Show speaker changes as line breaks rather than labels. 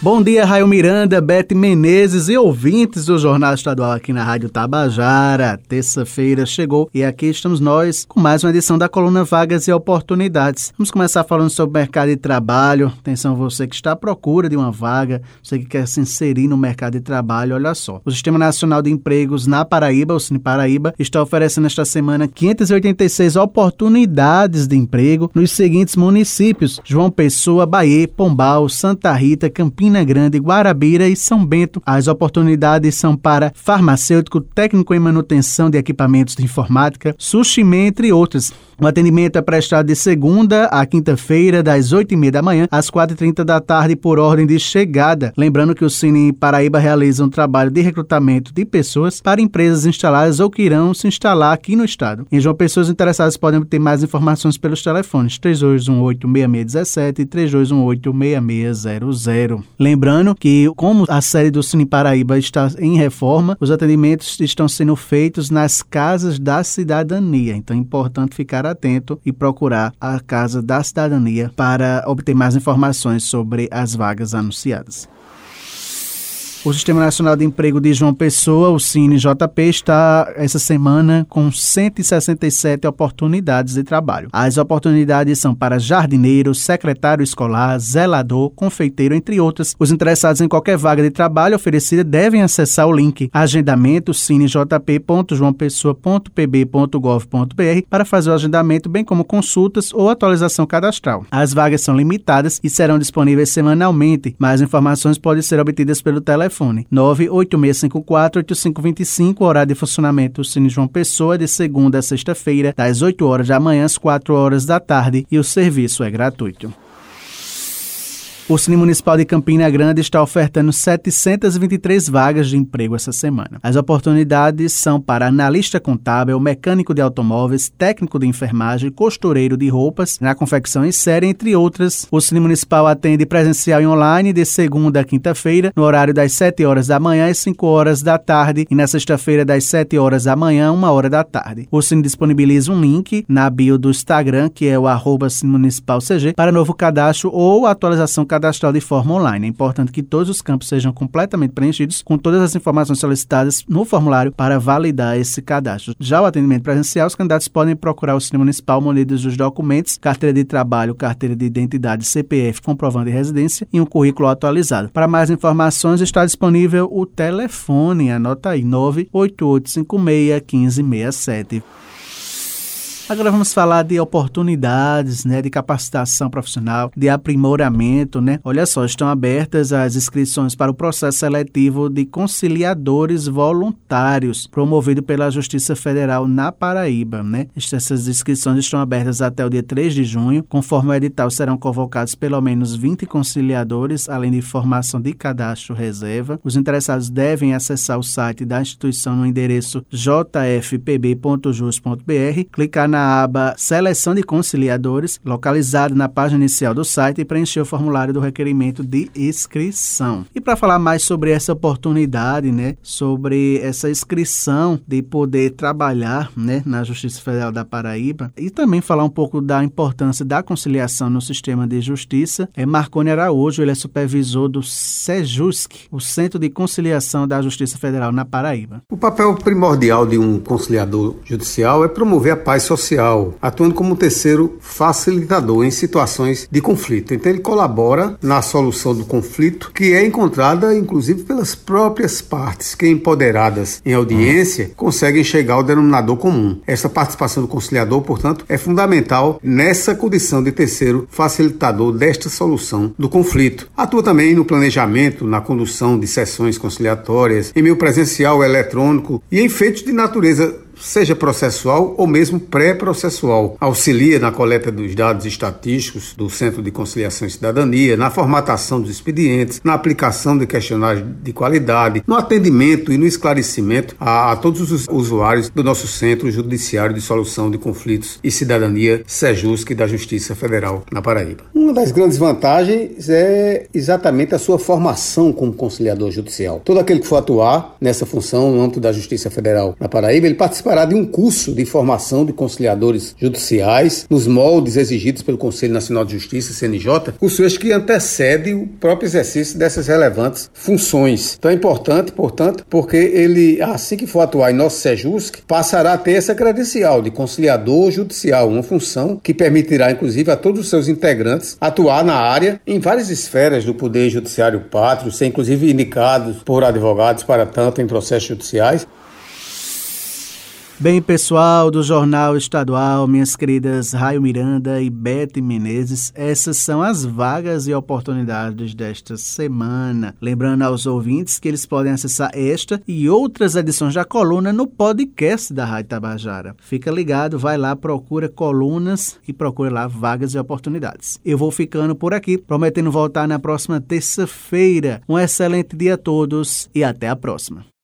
Bom dia, Raio Miranda, Bete Menezes e ouvintes do Jornal Estadual aqui na Rádio Tabajara. Terça-feira chegou e aqui estamos nós com mais uma edição da coluna Vagas e Oportunidades. Vamos começar falando sobre o mercado de trabalho. Atenção você que está à procura de uma vaga, você que quer se inserir no mercado de trabalho, olha só. O Sistema Nacional de Empregos na Paraíba, o Cine Paraíba, está oferecendo esta semana 586 oportunidades de emprego nos seguintes municípios: João Pessoa, Bahia, Pombal, Santa Rita, Campinas, Campina Grande, Guarabira e São Bento. As oportunidades são para farmacêutico, técnico em manutenção de equipamentos de informática, sushi, entre outras. O atendimento é prestado de segunda a quinta-feira, das 8h30 da manhã às 4h30 da tarde, por ordem de chegada. Lembrando que o Cine Paraíba realiza um trabalho de recrutamento de pessoas para empresas instaladas ou que irão se instalar aqui no estado. Em João Pessoas interessadas podem ter mais informações pelos telefones 3218-6617 e 3218-6600. Lembrando que, como a sede do Cine Paraíba está em reforma, os atendimentos estão sendo feitos nas casas da cidadania. Então é importante ficar atento e procurar a Casa da Cidadania para obter mais informações sobre as vagas anunciadas. O Sistema Nacional de Emprego de João Pessoa, o CineJP, está essa semana com 167 oportunidades de trabalho. As oportunidades são para jardineiro, secretário escolar, zelador, confeiteiro, entre outras. Os interessados em qualquer vaga de trabalho oferecida devem acessar o link agendamento cinejp.joaopessoa.pb.gov.br para fazer o agendamento, bem como consultas ou atualização cadastral. As vagas são limitadas e serão disponíveis semanalmente. Mais informações podem ser obtidas pelo telefone telefone 986548525, horário de funcionamento Cine João Pessoa, de segunda a sexta-feira, das 8 horas da manhã às 4 horas da tarde, e o serviço é gratuito. O Cine Municipal de Campina Grande está ofertando 723 vagas de emprego essa semana. As oportunidades são para analista contábil, mecânico de automóveis, técnico de enfermagem, costureiro de roupas, na confecção em série, entre outras. O Cine Municipal atende presencial e online de segunda a quinta-feira, no horário das 7 horas da manhã e 5 horas da tarde, e na sexta-feira das 7 horas da manhã, 1 hora da tarde. O Cine disponibiliza um link na bio do Instagram, que é o arroba Cine Municipal CG, para novo cadastro ou atualização cadastral cadastral de forma online. É importante que todos os campos sejam completamente preenchidos com todas as informações solicitadas no formulário para validar esse cadastro. Já o atendimento presencial, os candidatos podem procurar o Sistema Municipal munidos dos documentos, carteira de trabalho, carteira de identidade, CPF, comprovando de residência e um currículo atualizado. Para mais informações, está disponível o telefone, anota aí, 98856 1567. Agora vamos falar de oportunidades, né, de capacitação profissional, de aprimoramento, né? Olha só, estão abertas as inscrições para o processo seletivo de conciliadores voluntários, promovido pela Justiça Federal na Paraíba, né? Essas inscrições estão abertas até o dia 3 de junho. Conforme o edital, serão convocados pelo menos 20 conciliadores, além de formação de cadastro reserva. Os interessados devem acessar o site da instituição no endereço jfpb.jus.br, clicar na na aba Seleção de Conciliadores, localizado na página inicial do site, e preencher o formulário do requerimento de inscrição. E para falar mais sobre essa oportunidade, né, sobre essa inscrição de poder trabalhar, né, na Justiça Federal da Paraíba, e também falar um pouco da importância da conciliação no sistema de justiça, é Marconi Araújo, ele é supervisor do SEJUSC, o Centro de Conciliação da Justiça Federal na Paraíba.
O papel primordial de um conciliador judicial é promover a paz social social, atuando como terceiro facilitador em situações de conflito. Então ele colabora na solução do conflito, que é encontrada inclusive pelas próprias partes, que empoderadas em audiência conseguem chegar ao denominador comum. Essa participação do conciliador, portanto, é fundamental nessa condição de terceiro facilitador desta solução do conflito. Atua também no planejamento, na condução de sessões conciliatórias, em meio presencial, eletrônico e em feitos de natureza seja processual ou mesmo pré-processual. Auxilia na coleta dos dados estatísticos do Centro de Conciliação e Cidadania, na formatação dos expedientes, na aplicação de questionários de qualidade, no atendimento e no esclarecimento a, a todos os usuários do nosso Centro Judiciário de Solução de Conflitos e Cidadania, SEJUSC, da Justiça Federal na Paraíba. Uma das grandes vantagens é exatamente a sua formação como conciliador judicial. Todo aquele que for atuar nessa função no âmbito da Justiça Federal na Paraíba, ele participa participará de um curso de formação de conciliadores judiciais nos moldes exigidos pelo Conselho Nacional de Justiça, CNJ, curso este que antecede o próprio exercício dessas relevantes funções. Então é importante, portanto, porque ele, assim que for atuar em nosso SEJUSC, passará a ter essa credencial de conciliador judicial, uma função que permitirá, inclusive, a todos os seus integrantes atuar na área em várias esferas do Poder Judiciário Pátrio, ser inclusive indicados por advogados para tanto em processos judiciais.
Bem, pessoal do Jornal Estadual, minhas queridas Raio Miranda e Bete Menezes, essas são as vagas e oportunidades desta semana. Lembrando aos ouvintes que eles podem acessar esta e outras edições da coluna no podcast da Rádio Tabajara. Fica ligado, vai lá, procura colunas e procura lá vagas e oportunidades. Eu vou ficando por aqui, prometendo voltar na próxima terça-feira. Um excelente dia a todos e até a próxima.